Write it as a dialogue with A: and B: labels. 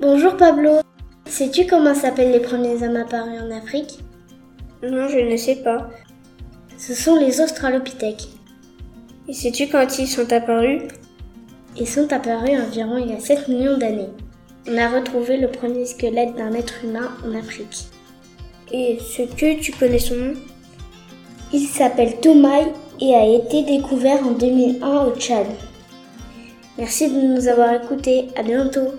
A: Bonjour Pablo. Sais-tu comment s'appellent les premiers hommes apparus en Afrique?
B: Non, je ne sais pas.
A: Ce sont les Australopithèques.
B: Et sais-tu quand ils sont apparus?
A: Ils sont apparus environ il y a 7 millions d'années. On a retrouvé le premier squelette d'un être humain en Afrique.
B: Et ce que tu connais son nom?
A: Il s'appelle Toumaï et a été découvert en 2001 au Tchad. Merci de nous avoir écoutés. À bientôt.